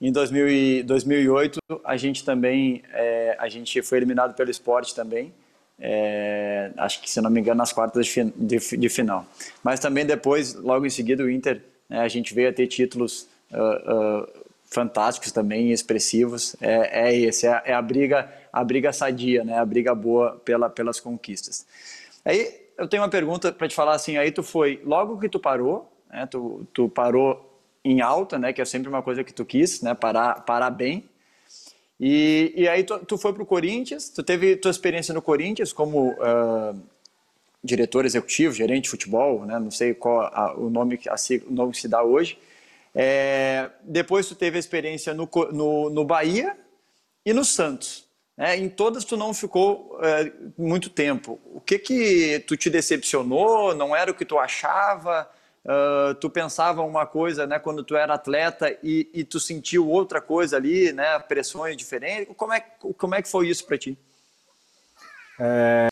em 2000 2008 a gente também é, a gente foi eliminado pelo esporte também. É, acho que se não me engano nas quartas de, de, de, final. Mas também depois, logo em seguida, o Inter, né, a gente veio a ter títulos uh, uh, fantásticos também, expressivos. É, é esse, é, é, a briga, a briga sadia, né? A briga boa pela, pelas conquistas. Aí eu tenho uma pergunta para te falar assim, aí tu foi, logo que tu parou, né, tu, tu parou em alta, né, que é sempre uma coisa que tu quis, né, parar, parar bem, e, e aí tu, tu foi para o Corinthians, tu teve tua experiência no Corinthians como uh, diretor executivo, gerente de futebol, né, não sei qual a, o, nome, a, o nome que se dá hoje, é, depois tu teve a experiência no, no, no Bahia e no Santos. É, em todas tu não ficou é, muito tempo. O que que tu te decepcionou? Não era o que tu achava? Uh, tu pensava uma coisa, né, quando tu era atleta e, e, tu sentiu outra coisa ali, né, pressões diferentes. Como é, como é que foi isso para ti? É,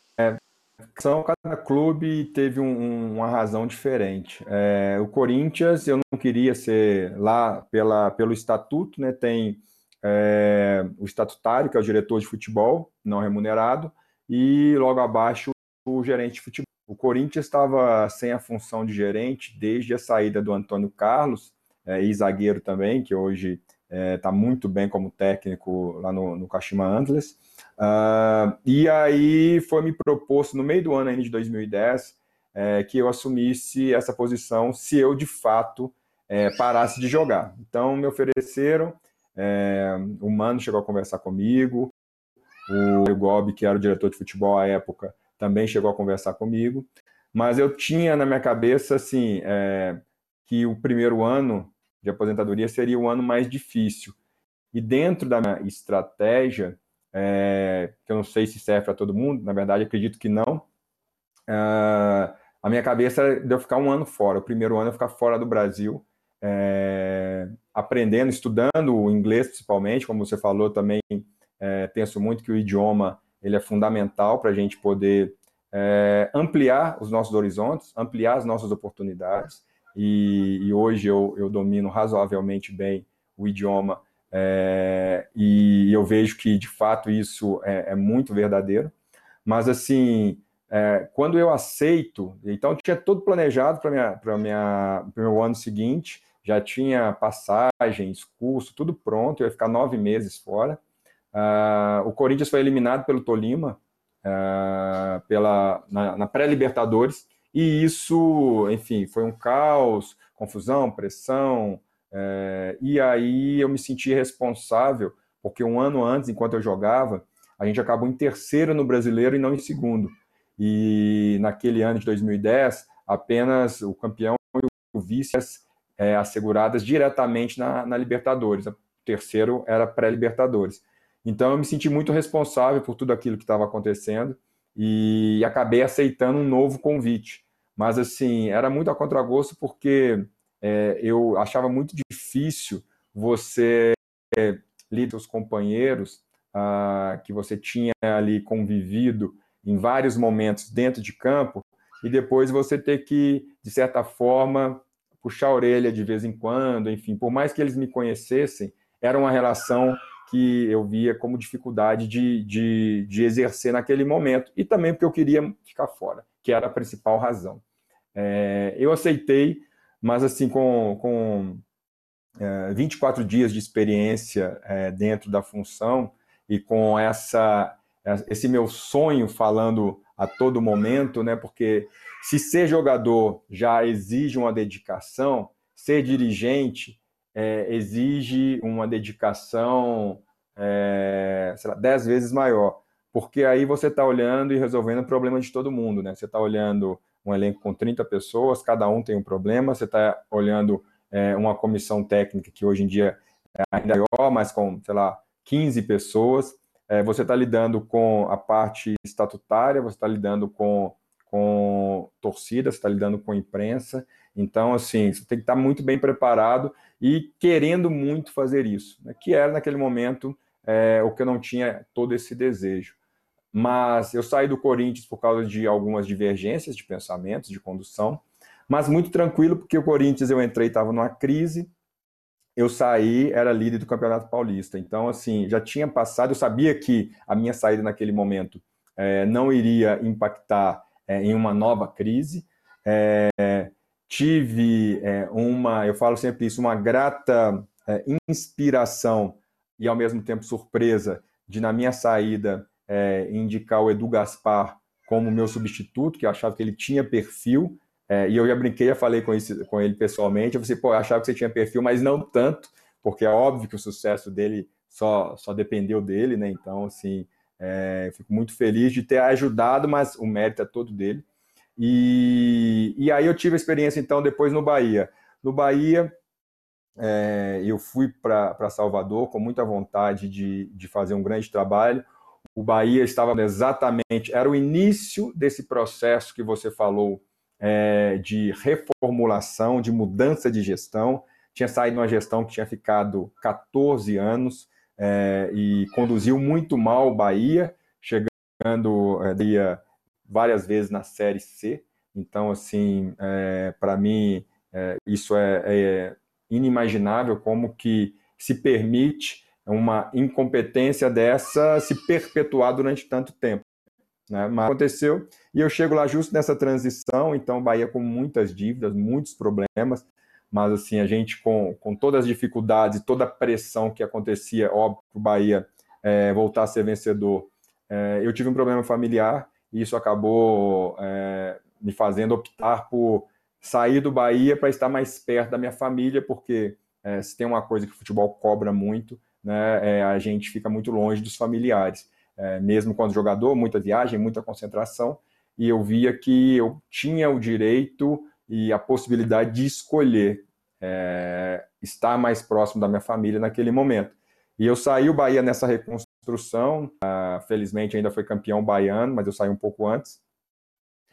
são cada clube teve um, uma razão diferente. É, o Corinthians eu não queria ser lá pela, pelo estatuto, né? Tem é, o estatutário, que é o diretor de futebol, não remunerado, e logo abaixo o gerente de futebol. O Corinthians estava sem a função de gerente desde a saída do Antônio Carlos, é, e zagueiro também, que hoje está é, muito bem como técnico lá no, no Kashima Antlers. Uh, e aí foi me proposto no meio do ano ainda de 2010 é, que eu assumisse essa posição se eu de fato é, parasse de jogar. Então me ofereceram, é, o Mano chegou a conversar comigo, o Gobi, que era o diretor de futebol à época, também chegou a conversar comigo, mas eu tinha na minha cabeça assim é, que o primeiro ano de aposentadoria seria o ano mais difícil. E dentro da minha estratégia, é, que eu não sei se serve para todo mundo, na verdade acredito que não, é, a minha cabeça era de eu ficar um ano fora. O primeiro ano eu ficar fora do Brasil, é, aprendendo, estudando o inglês principalmente, como você falou também, é, penso muito que o idioma ele é fundamental para a gente poder é, ampliar os nossos horizontes, ampliar as nossas oportunidades. E, e hoje eu, eu, domino razoavelmente bem o idioma é, e eu vejo que de fato isso é, é muito verdadeiro. Mas assim, é, quando eu aceito, então tinha tudo planejado para o meu ano seguinte já tinha passagens, curso, tudo pronto, eu ia ficar nove meses fora. Uh, o Corinthians foi eliminado pelo Tolima uh, pela, na, na pré-Libertadores, e isso, enfim, foi um caos, confusão, pressão, uh, e aí eu me senti responsável, porque um ano antes, enquanto eu jogava, a gente acabou em terceiro no brasileiro e não em segundo. E naquele ano de 2010, apenas o campeão e o vice é, asseguradas diretamente na, na Libertadores. O terceiro era pré-Libertadores. Então eu me senti muito responsável por tudo aquilo que estava acontecendo e acabei aceitando um novo convite. Mas, assim, era muito a contragosto porque é, eu achava muito difícil você é, lidar os companheiros ah, que você tinha ali convivido em vários momentos dentro de campo e depois você ter que, de certa forma, puxar a orelha de vez em quando, enfim, por mais que eles me conhecessem, era uma relação que eu via como dificuldade de, de, de, exercer naquele momento, e também porque eu queria ficar fora, que era a principal razão. É, eu aceitei, mas assim, com, com é, 24 dias de experiência é, dentro da função e com essa, esse meu sonho falando a todo momento, né, porque se ser jogador já exige uma dedicação, ser dirigente é, exige uma dedicação, é, lá, dez vezes maior, porque aí você está olhando e resolvendo o problema de todo mundo, né? Você está olhando um elenco com 30 pessoas, cada um tem um problema, você está olhando é, uma comissão técnica que hoje em dia é ainda maior, mas com, sei lá, 15 pessoas, é, você está lidando com a parte estatutária, você está lidando com, com torcida, você está lidando com imprensa, então, assim, você tem que estar muito bem preparado e querendo muito fazer isso, né? que era naquele momento é, o que eu não tinha todo esse desejo. Mas eu saí do Corinthians por causa de algumas divergências de pensamentos, de condução, mas muito tranquilo, porque o Corinthians eu entrei, estava numa crise, eu saí, era líder do Campeonato Paulista. Então, assim, já tinha passado, eu sabia que a minha saída naquele momento é, não iria impactar é, em uma nova crise. É, tive uma, eu falo sempre isso, uma grata inspiração e ao mesmo tempo surpresa de na minha saída indicar o Edu Gaspar como meu substituto, que eu achava que ele tinha perfil, é, e eu já brinquei, já falei com, com ele pessoalmente, eu falei, pô, eu achava que você tinha perfil, mas não tanto, porque é óbvio que o sucesso dele só, só dependeu dele, né? Então, assim, é, fico muito feliz de ter ajudado, mas o mérito é todo dele. E, e aí eu tive a experiência, então, depois no Bahia. No Bahia, é, eu fui para Salvador com muita vontade de, de fazer um grande trabalho. O Bahia estava exatamente, era o início desse processo que você falou é, de reformulação, de mudança de gestão. Tinha saído uma gestão que tinha ficado 14 anos é, e conduziu muito mal o Bahia, chegando é, várias vezes na Série C. Então, assim, é, para mim, é, isso é, é inimaginável como que se permite uma incompetência dessa se perpetuar durante tanto tempo. Né? Mas aconteceu e eu chego lá justo nessa transição, então Bahia com muitas dívidas, muitos problemas, mas assim, a gente com, com todas as dificuldades toda a pressão que acontecia, óbvio, para o Bahia é, voltar a ser vencedor, é, eu tive um problema familiar e isso acabou é, me fazendo optar por sair do Bahia para estar mais perto da minha família, porque se tem uma coisa que o futebol cobra muito, né, a gente fica muito longe dos familiares. É, mesmo quando jogador, muita viagem, muita concentração, e eu via que eu tinha o direito e a possibilidade de escolher é, estar mais próximo da minha família naquele momento. E eu saí o Bahia nessa reconstrução, uh, felizmente ainda foi campeão baiano, mas eu saí um pouco antes,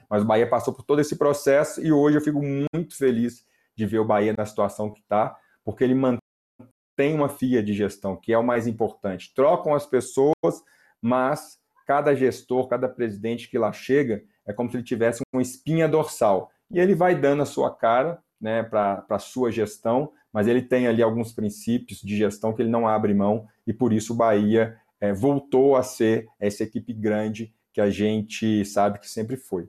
mas o Bahia passou por todo esse processo e hoje eu fico muito feliz de ver o Bahia na situação que está, porque ele mantém uma FIA de gestão, que é o mais importante. Trocam as pessoas, mas cada gestor, cada presidente que lá chega, é como se ele tivesse uma espinha dorsal. E ele vai dando a sua cara né, para a sua gestão, mas ele tem ali alguns princípios de gestão que ele não abre mão, e por isso o Bahia é, voltou a ser essa equipe grande que a gente sabe que sempre foi.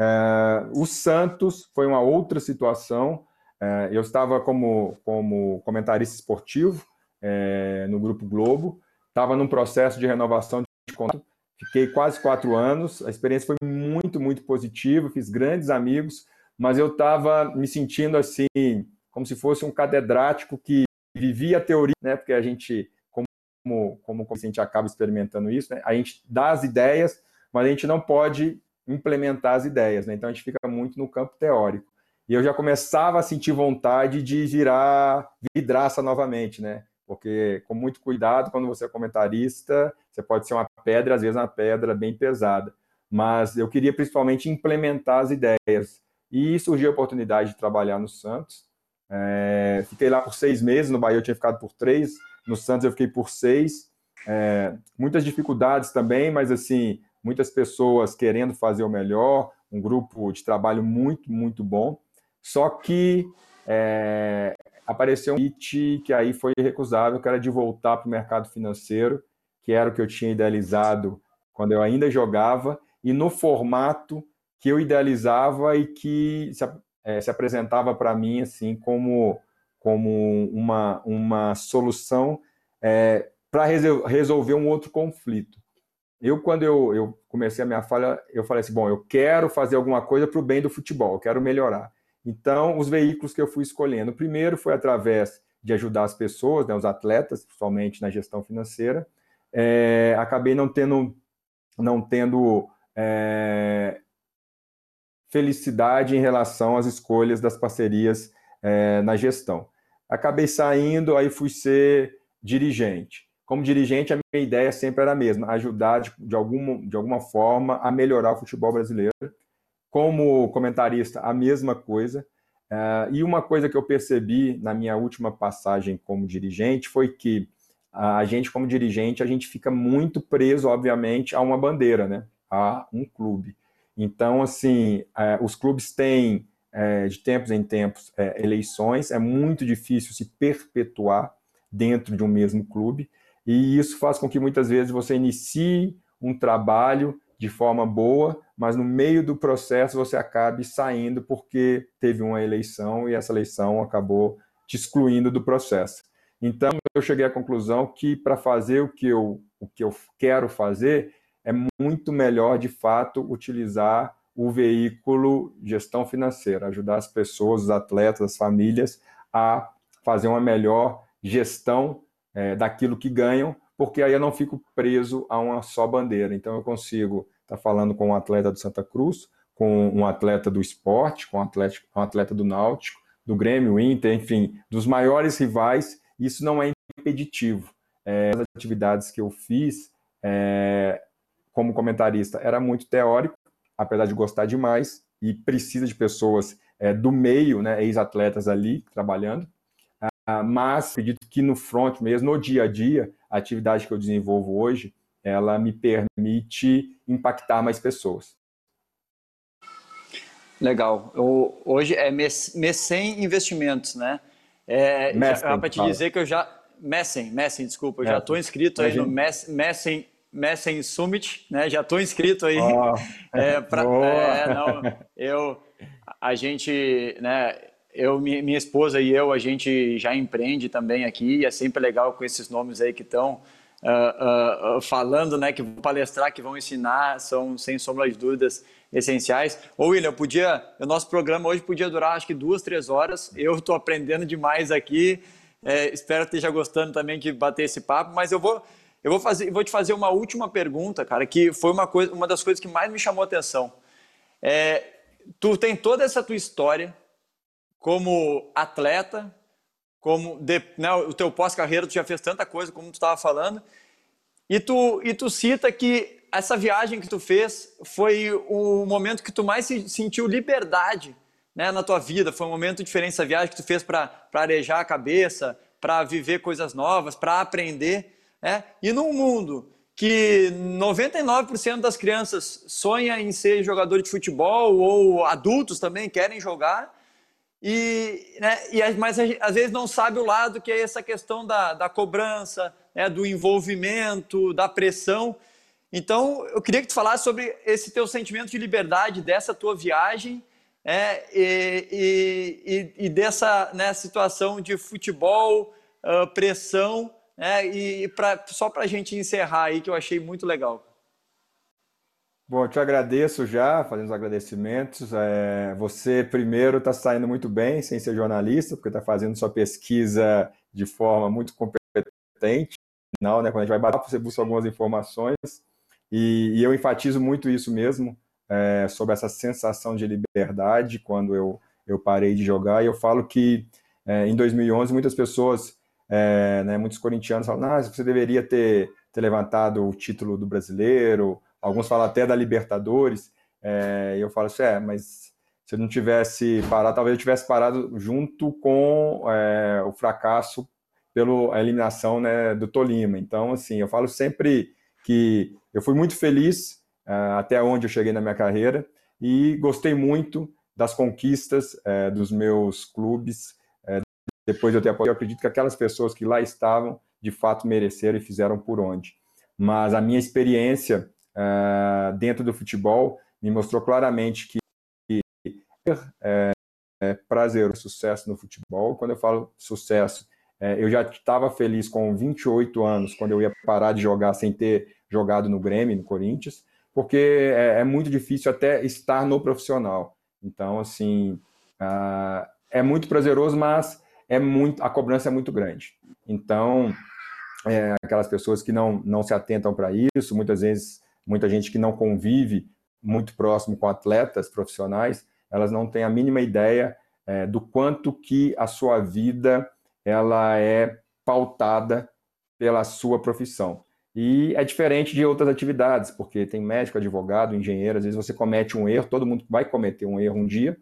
É, o Santos foi uma outra situação. É, eu estava como, como comentarista esportivo é, no Grupo Globo, estava num processo de renovação de contrato, fiquei quase quatro anos. A experiência foi muito, muito positiva, fiz grandes amigos, mas eu estava me sentindo assim, como se fosse um catedrático que vivia a teoria, né? Porque a gente, como, como, gente acaba experimentando isso, né? A gente dá as ideias, mas a gente não pode implementar as ideias, né? Então a gente fica muito no campo teórico. E eu já começava a sentir vontade de virar vidraça novamente, né? Porque com muito cuidado, quando você é comentarista, você pode ser uma pedra, às vezes uma pedra bem pesada. mas eu queria principalmente implementar as ideias. E surgiu a oportunidade de trabalhar no Santos. É, fiquei lá por seis meses, no Bahia eu tinha ficado por três, no Santos eu fiquei por seis. É, muitas dificuldades também, mas assim, muitas pessoas querendo fazer o melhor, um grupo de trabalho muito, muito bom. Só que é, apareceu um hit que aí foi recusável, que era de voltar para o mercado financeiro, que era o que eu tinha idealizado quando eu ainda jogava, e no formato que eu idealizava e que se, é, se apresentava para mim assim como, como uma, uma solução é, para resolver um outro conflito. Eu, quando eu, eu comecei a minha fala, eu falei assim, bom, eu quero fazer alguma coisa para o bem do futebol, eu quero melhorar. Então, os veículos que eu fui escolhendo, o primeiro foi através de ajudar as pessoas, né, os atletas, principalmente na gestão financeira. É, acabei não tendo, não tendo é, felicidade em relação às escolhas das parcerias é, na gestão. Acabei saindo, aí fui ser dirigente. Como dirigente, a minha ideia sempre era a mesma, ajudar de, de, alguma, de alguma forma a melhorar o futebol brasileiro. Como comentarista, a mesma coisa. Uh, e uma coisa que eu percebi na minha última passagem como dirigente foi que a gente, como dirigente, a gente fica muito preso, obviamente, a uma bandeira, né? a um clube. Então, assim, é, os clubes têm, é, de tempos em tempos, eleições, é muito difícil se perpetuar dentro de um mesmo clube, e isso faz com que muitas vezes você inicie um trabalho de forma boa, mas no meio do processo você acabe saindo porque teve uma eleição e essa eleição acabou te excluindo do processo. Então, eu cheguei à conclusão que para fazer o que eu, o que eu quero fazer, é muito melhor, de fato, utilizar o veículo gestão financeira, ajudar as pessoas, os atletas, as famílias a fazer uma melhor gestão é, daquilo que ganham, porque aí eu não fico preso a uma só bandeira. Então eu consigo estar tá falando com um atleta do Santa Cruz, com um atleta do esporte, com um atleta, um atleta do Náutico, do Grêmio, Inter, enfim, dos maiores rivais. Isso não é impeditivo. É, as atividades que eu fiz, é, como comentarista, era muito teórico, apesar de gostar demais, e precisa de pessoas é, do meio, né, ex-atletas ali trabalhando. Uh, mas que no front mesmo, no dia a dia, a atividade que eu desenvolvo hoje, ela me permite impactar mais pessoas. Legal. Eu, hoje é Mecem Investimentos, né? É, para te dizer que eu já... Messem, Messem, desculpa, eu já estou inscrito aí no Messem Messen Summit, né? Já estou inscrito aí. Oh, é, pra, é, não, eu, a gente, né? Eu, minha esposa e eu, a gente já empreende também aqui e é sempre legal com esses nomes aí que estão uh, uh, falando, né? Que vão palestrar, que vão ensinar, são sem sombra de dúvidas essenciais. Ô William, podia, o nosso programa hoje podia durar acho que duas, três horas. Eu estou aprendendo demais aqui. É, espero que esteja gostando também de bater esse papo, mas eu vou eu vou, fazer, vou te fazer uma última pergunta, cara, que foi uma, coisa, uma das coisas que mais me chamou a atenção. É, tu tem toda essa tua história como atleta, como de, né, o teu pós-carreira, tu já fez tanta coisa, como tu estava falando, e tu, e tu cita que essa viagem que tu fez foi o momento que tu mais sentiu liberdade né, na tua vida, foi um momento diferente essa viagem que tu fez para arejar a cabeça, para viver coisas novas, para aprender. É? E num mundo que 99% das crianças sonha em ser jogador de futebol ou adultos também querem jogar, e, né, e mas às vezes não sabe o lado que é essa questão da, da cobrança, né, do envolvimento, da pressão. Então, eu queria que tu falasse sobre esse teu sentimento de liberdade dessa tua viagem é, e, e, e, dessa né, situação de futebol, uh, pressão é, e pra, só para a gente encerrar aí, que eu achei muito legal. Bom, eu te agradeço já, fazendo os agradecimentos. É, você, primeiro, está saindo muito bem, sem ser jornalista, porque está fazendo sua pesquisa de forma muito competente. Não, né, quando a gente vai bater, você busca algumas informações. E, e eu enfatizo muito isso mesmo, é, sobre essa sensação de liberdade quando eu, eu parei de jogar. E eu falo que é, em 2011 muitas pessoas é, né, muitos corintianos falam, ah, você deveria ter, ter levantado o título do brasileiro, alguns falam até da Libertadores, é, e eu falo assim, é, mas se eu não tivesse parado, talvez eu tivesse parado junto com é, o fracasso pela eliminação né, do Tolima. Então, assim, eu falo sempre que eu fui muito feliz uh, até onde eu cheguei na minha carreira e gostei muito das conquistas uh, dos meus clubes. Uh, depois de eu ter eu acredito que aquelas pessoas que lá estavam, de fato, mereceram e fizeram por onde. Mas a minha experiência dentro do futebol me mostrou claramente que é, é prazer, sucesso no futebol. Quando eu falo sucesso, é, eu já estava feliz com 28 anos, quando eu ia parar de jogar sem ter jogado no Grêmio, no Corinthians, porque é, é muito difícil até estar no profissional. Então, assim, uh, é muito prazeroso, mas é muito, a cobrança é muito grande. Então, é, aquelas pessoas que não, não se atentam para isso, muitas vezes, muita gente que não convive muito próximo com atletas profissionais, elas não têm a mínima ideia é, do quanto que a sua vida ela é pautada pela sua profissão. E é diferente de outras atividades, porque tem médico, advogado, engenheiro, às vezes você comete um erro, todo mundo vai cometer um erro um dia,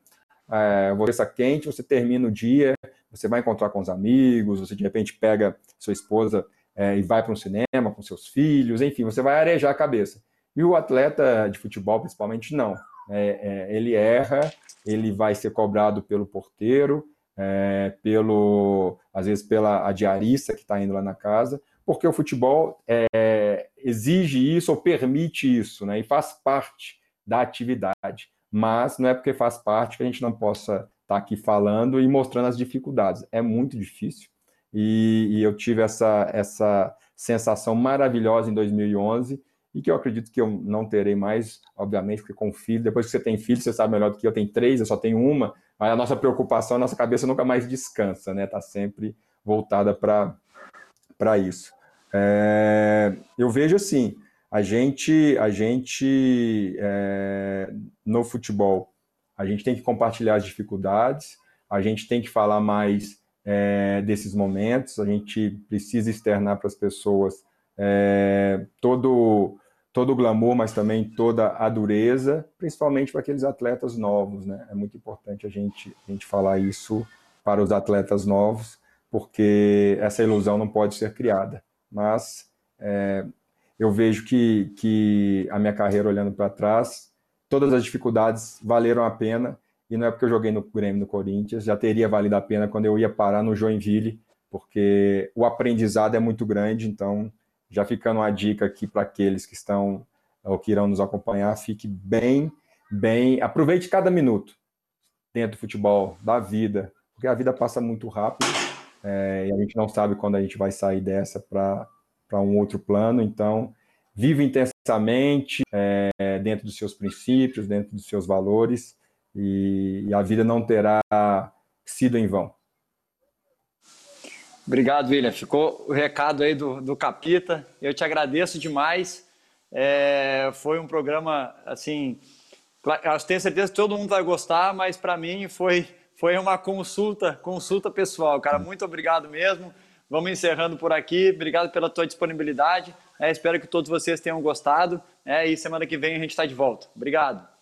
é, você está quente, você termina o dia, você vai encontrar com os amigos, você de repente pega sua esposa é, e vai para um cinema com seus filhos, enfim, você vai arejar a cabeça. E o atleta de futebol, principalmente, não. É, é, ele erra, ele vai ser cobrado pelo porteiro, é, pelo às vezes pela a diarista que está indo lá na casa, porque o futebol é, exige isso ou permite isso, né? E faz parte da atividade. Mas não é porque faz parte que a gente não possa estar tá aqui falando e mostrando as dificuldades. É muito difícil. E, e eu tive essa, essa sensação maravilhosa em 2011 e que eu acredito que eu não terei mais, obviamente, porque com filho, depois que você tem filho, você sabe melhor do que eu tenho três, eu só tenho uma, mas a nossa preocupação, a nossa cabeça nunca mais descansa, né? Está sempre voltada para isso. É, eu vejo assim, a gente, a gente é, no futebol, a gente tem que compartilhar as dificuldades, a gente tem que falar mais é, desses momentos, a gente precisa externar para as pessoas é, todo todo o glamour, mas também toda a dureza, principalmente para aqueles atletas novos, né? É muito importante a gente, a gente falar isso para os atletas novos, porque essa ilusão não pode ser criada. Mas é, eu vejo que, que a minha carreira olhando para trás, todas as dificuldades valeram a pena, e não é porque eu joguei no Grêmio, no Corinthians, já teria valido a pena quando eu ia parar no Joinville, porque o aprendizado é muito grande, então já ficando uma dica aqui para aqueles que estão ou que irão nos acompanhar, fique bem, bem, aproveite cada minuto dentro do futebol, da vida, porque a vida passa muito rápido é, e a gente não sabe quando a gente vai sair dessa para um outro plano, então vive intensamente é, dentro dos seus princípios, dentro dos seus valores e, e a vida não terá sido em vão. Obrigado, William. Ficou o recado aí do, do Capita. Eu te agradeço demais. É, foi um programa, assim, eu tenho certeza que todo mundo vai gostar, mas para mim foi, foi uma consulta, consulta pessoal. Cara, muito obrigado mesmo. Vamos encerrando por aqui. Obrigado pela tua disponibilidade. É, espero que todos vocês tenham gostado. É, e semana que vem a gente está de volta. Obrigado.